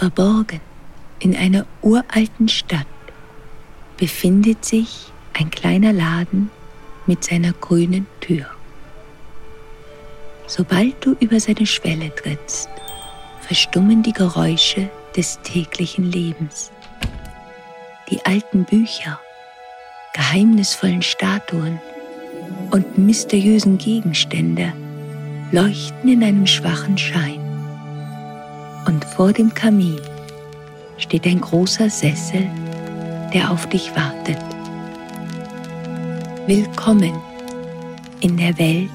Verborgen in einer uralten Stadt befindet sich ein kleiner Laden mit seiner grünen Tür. Sobald du über seine Schwelle trittst, verstummen die Geräusche des täglichen Lebens. Die alten Bücher, geheimnisvollen Statuen und mysteriösen Gegenstände leuchten in einem schwachen Schein. Und vor dem Kamin steht ein großer Sessel, der auf dich wartet. Willkommen in der Welt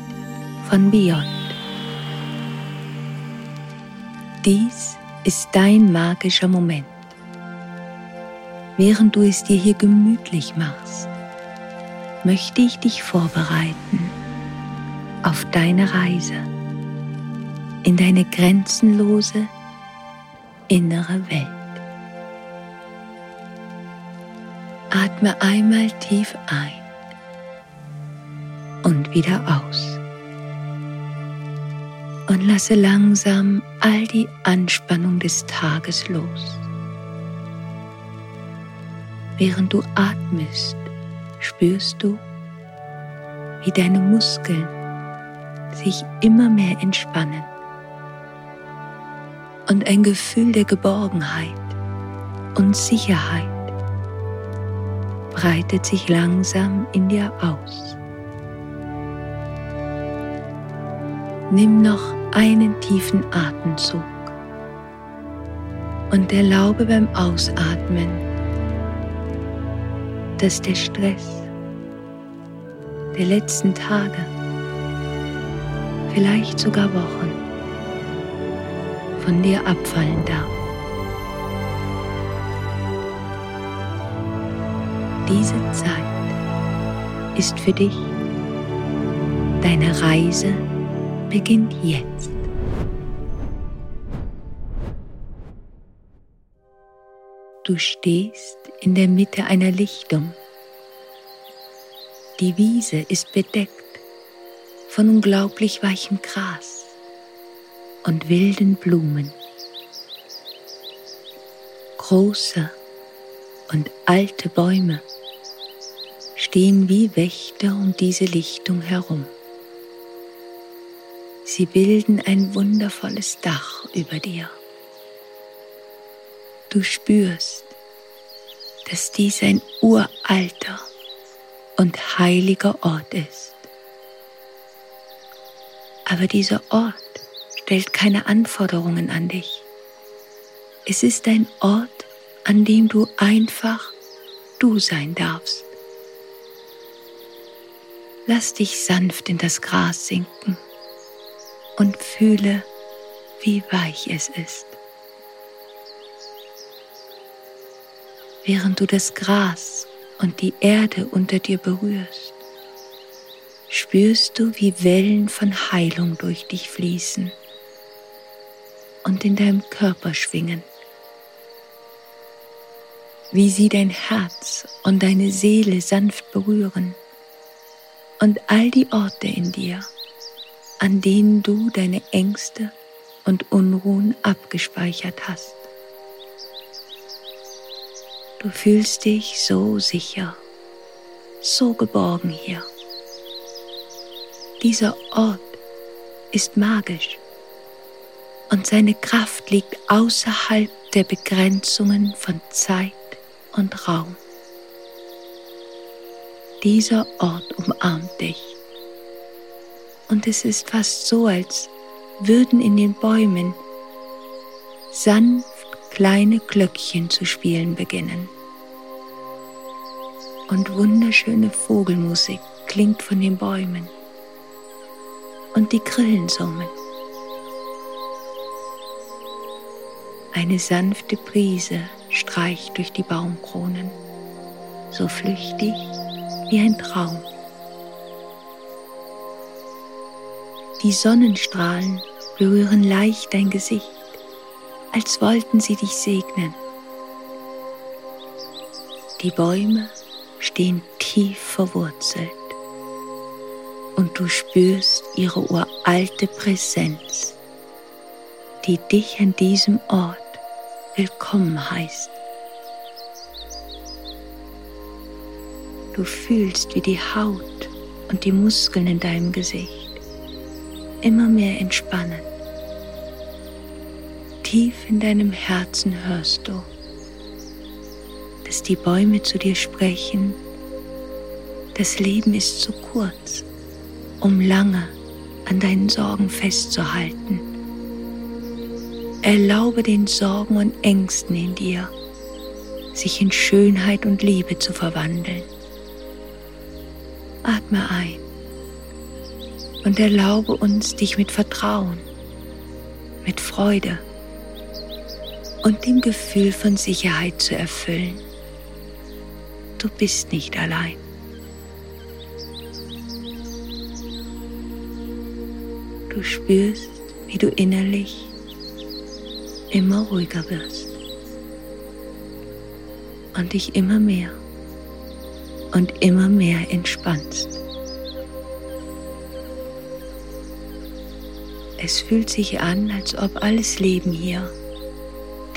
von Beyond. Dies ist dein magischer Moment. Während du es dir hier gemütlich machst, möchte ich dich vorbereiten auf deine Reise in deine grenzenlose innere Welt. Atme einmal tief ein und wieder aus. Und lasse langsam all die Anspannung des Tages los. Während du atmest, spürst du, wie deine Muskeln sich immer mehr entspannen und ein Gefühl der Geborgenheit und Sicherheit breitet sich langsam in dir aus. Nimm noch einen tiefen Atemzug und erlaube beim Ausatmen, dass der Stress der letzten Tage, vielleicht sogar Wochen, von dir abfallen darf. Diese Zeit ist für dich. Deine Reise beginnt jetzt. Du stehst in der Mitte einer Lichtung. Die Wiese ist bedeckt von unglaublich weichem Gras und wilden Blumen. Große und alte Bäume stehen wie Wächter um diese Lichtung herum. Sie bilden ein wundervolles Dach über dir. Du spürst, dass dies ein uralter und heiliger Ort ist. Aber dieser Ort stellt keine Anforderungen an dich. Es ist ein Ort, an dem du einfach du sein darfst. Lass dich sanft in das Gras sinken und fühle, wie weich es ist. Während du das Gras und die Erde unter dir berührst, spürst du, wie Wellen von Heilung durch dich fließen und in deinem Körper schwingen, wie sie dein Herz und deine Seele sanft berühren und all die Orte in dir, an denen du deine Ängste und Unruhen abgespeichert hast. Du fühlst dich so sicher, so geborgen hier. Dieser Ort ist magisch und seine Kraft liegt außerhalb der Begrenzungen von Zeit und Raum. Dieser Ort umarmt dich und es ist fast so, als würden in den Bäumen sanft kleine Glöckchen zu spielen beginnen. Und wunderschöne Vogelmusik klingt von den Bäumen und die Grillen summen. Eine sanfte Brise streicht durch die Baumkronen, so flüchtig wie ein Traum. Die Sonnenstrahlen berühren leicht dein Gesicht, als wollten sie dich segnen. Die Bäume stehen tief verwurzelt und du spürst ihre uralte Präsenz, die dich an diesem Ort willkommen heißt. Du fühlst, wie die Haut und die Muskeln in deinem Gesicht immer mehr entspannen. Tief in deinem Herzen hörst du, dass die Bäume zu dir sprechen, das Leben ist zu kurz, um lange an deinen Sorgen festzuhalten. Erlaube den Sorgen und Ängsten in dir, sich in Schönheit und Liebe zu verwandeln. Atme ein und erlaube uns, dich mit Vertrauen, mit Freude und dem Gefühl von Sicherheit zu erfüllen. Du bist nicht allein. Du spürst, wie du innerlich immer ruhiger wirst und dich immer mehr und immer mehr entspannst. Es fühlt sich an, als ob alles Leben hier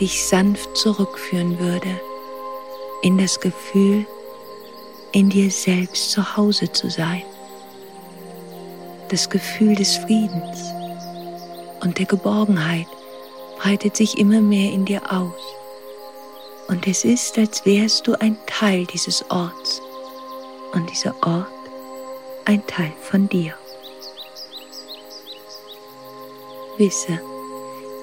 dich sanft zurückführen würde in das Gefühl, in dir selbst zu Hause zu sein. Das Gefühl des Friedens und der Geborgenheit breitet sich immer mehr in dir aus. Und es ist, als wärst du ein Teil dieses Orts und dieser Ort ein Teil von dir. Wisse,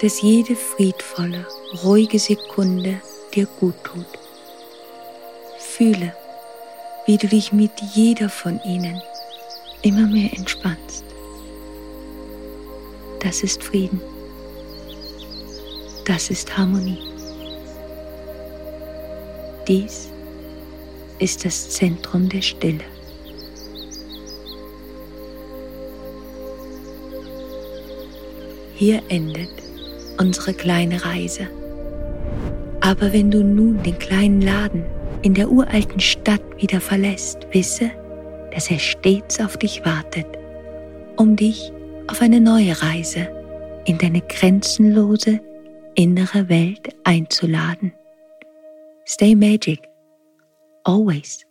dass jede friedvolle, ruhige Sekunde dir gut tut. Fühle, wie du dich mit jeder von ihnen immer mehr entspannst. Das ist Frieden. Das ist Harmonie. Dies ist das Zentrum der Stille. Hier endet unsere kleine Reise. Aber wenn du nun den kleinen Laden in der uralten Stadt wieder verlässt, wisse, dass er stets auf dich wartet, um dich auf eine neue Reise in deine grenzenlose innere Welt einzuladen. Stay magic, always.